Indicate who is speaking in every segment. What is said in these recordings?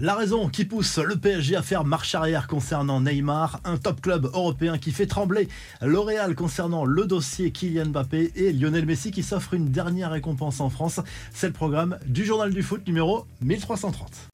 Speaker 1: La raison qui pousse le PSG à faire marche arrière concernant Neymar, un top club européen qui fait trembler L'Oréal concernant le dossier Kylian Mbappé et Lionel Messi qui s'offre une dernière récompense en France. C'est le programme du journal du foot numéro 1330.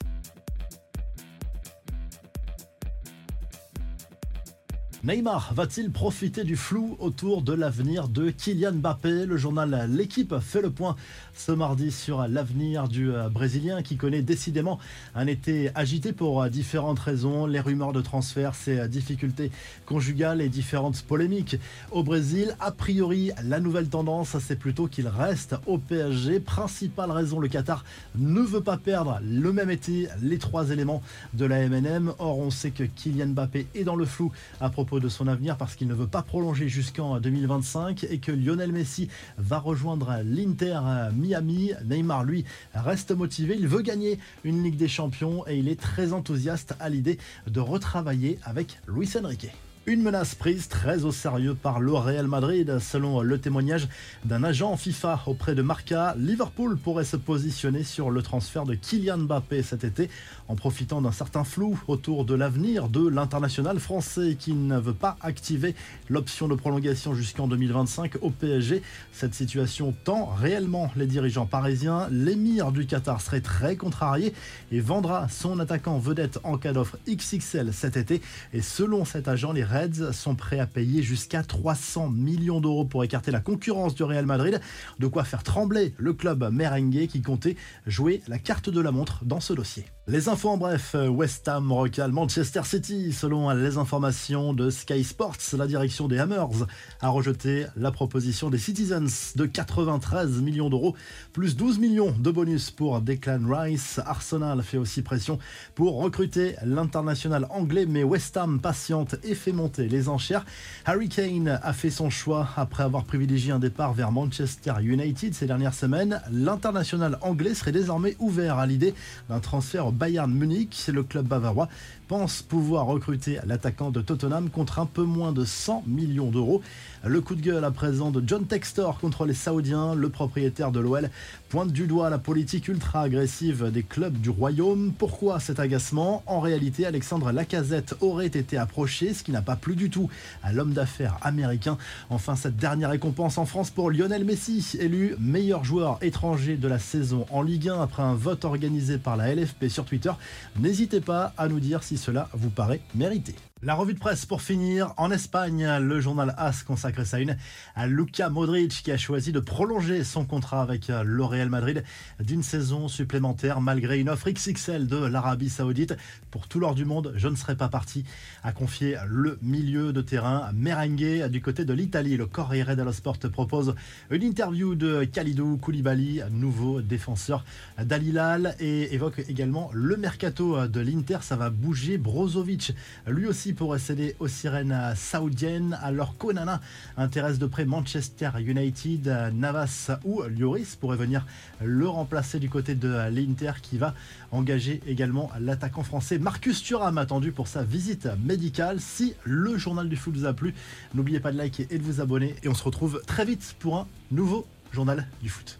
Speaker 1: Neymar va-t-il profiter du flou autour de l'avenir de Kylian Mbappé? Le journal L'équipe fait le point ce mardi sur l'avenir du euh, Brésilien qui connaît décidément un été agité pour euh, différentes raisons, les rumeurs de transfert, ses euh, difficultés conjugales et différentes polémiques. Au Brésil, a priori, la nouvelle tendance, c'est plutôt qu'il reste au PSG. Principale raison, le Qatar ne veut pas perdre le même été les trois éléments de la MNM. Or, on sait que Kylian Mbappé est dans le flou à propos de son avenir parce qu'il ne veut pas prolonger jusqu'en 2025 et que Lionel Messi va rejoindre l'Inter Miami. Neymar, lui, reste motivé. Il veut gagner une Ligue des Champions et il est très enthousiaste à l'idée de retravailler avec Luis Enrique. Une menace prise très au sérieux par le Real Madrid. Selon le témoignage d'un agent FIFA auprès de Marca, Liverpool pourrait se positionner sur le transfert de Kylian Mbappé cet été en profitant d'un certain flou autour de l'avenir de l'international français qui ne veut pas activer l'option de prolongation jusqu'en 2025 au PSG. Cette situation tend réellement les dirigeants parisiens. L'émir du Qatar serait très contrarié et vendra son attaquant vedette en cas d'offre XXL cet été. Et selon cet agent, les Sont prêts à payer jusqu'à 300 millions d'euros pour écarter la concurrence du Real Madrid, de quoi faire trembler le club merengue qui comptait jouer la carte de la montre dans ce dossier. Les infos en bref, West Ham recale Manchester City. Selon les informations de Sky Sports, la direction des Hammers a rejeté la proposition des Citizens de 93 millions d'euros, plus 12 millions de bonus pour Declan Rice. Arsenal fait aussi pression pour recruter l'international anglais, mais West Ham patiente et fait les enchères. Harry Kane a fait son choix après avoir privilégié un départ vers Manchester United ces dernières semaines. L'international anglais serait désormais ouvert à l'idée d'un transfert au Bayern Munich. Le club bavarois pense pouvoir recruter l'attaquant de Tottenham contre un peu moins de 100 millions d'euros. Le coup de gueule à présent de John Textor contre les Saoudiens, le propriétaire de l'OL, pointe du doigt la politique ultra agressive des clubs du royaume. Pourquoi cet agacement? En réalité, Alexandre Lacazette aurait été approché, ce qui n'a pas plu du tout à l'homme d'affaires américain. Enfin, cette dernière récompense en France pour Lionel Messi, élu meilleur joueur étranger de la saison en Ligue 1 après un vote organisé par la LFP sur Twitter. N'hésitez pas à nous dire si cela vous paraît mérité. La revue de presse pour finir. En Espagne, le journal AS consacre sa une à Luka Modric qui a choisi de prolonger son contrat avec le Real Madrid d'une saison supplémentaire malgré une offre XXL de l'Arabie Saoudite. Pour tout l'or du monde, je ne serais pas parti à confier le milieu de terrain merengue du côté de l'Italie. Le Corriere dello Sport propose une interview de Khalidou Koulibaly, nouveau défenseur d'Alilal et évoque également le mercato de l'Inter. Ça va bouger. Brozovic, lui aussi pourrait céder aux sirènes saoudiennes, alors qu'Onana intéresse de près Manchester United, Navas ou Lloris pourrait venir le remplacer du côté de l'Inter qui va engager également l'attaquant français Marcus Thuram attendu pour sa visite médicale. Si le journal du foot vous a plu, n'oubliez pas de liker et de vous abonner et on se retrouve très vite pour un nouveau journal du foot.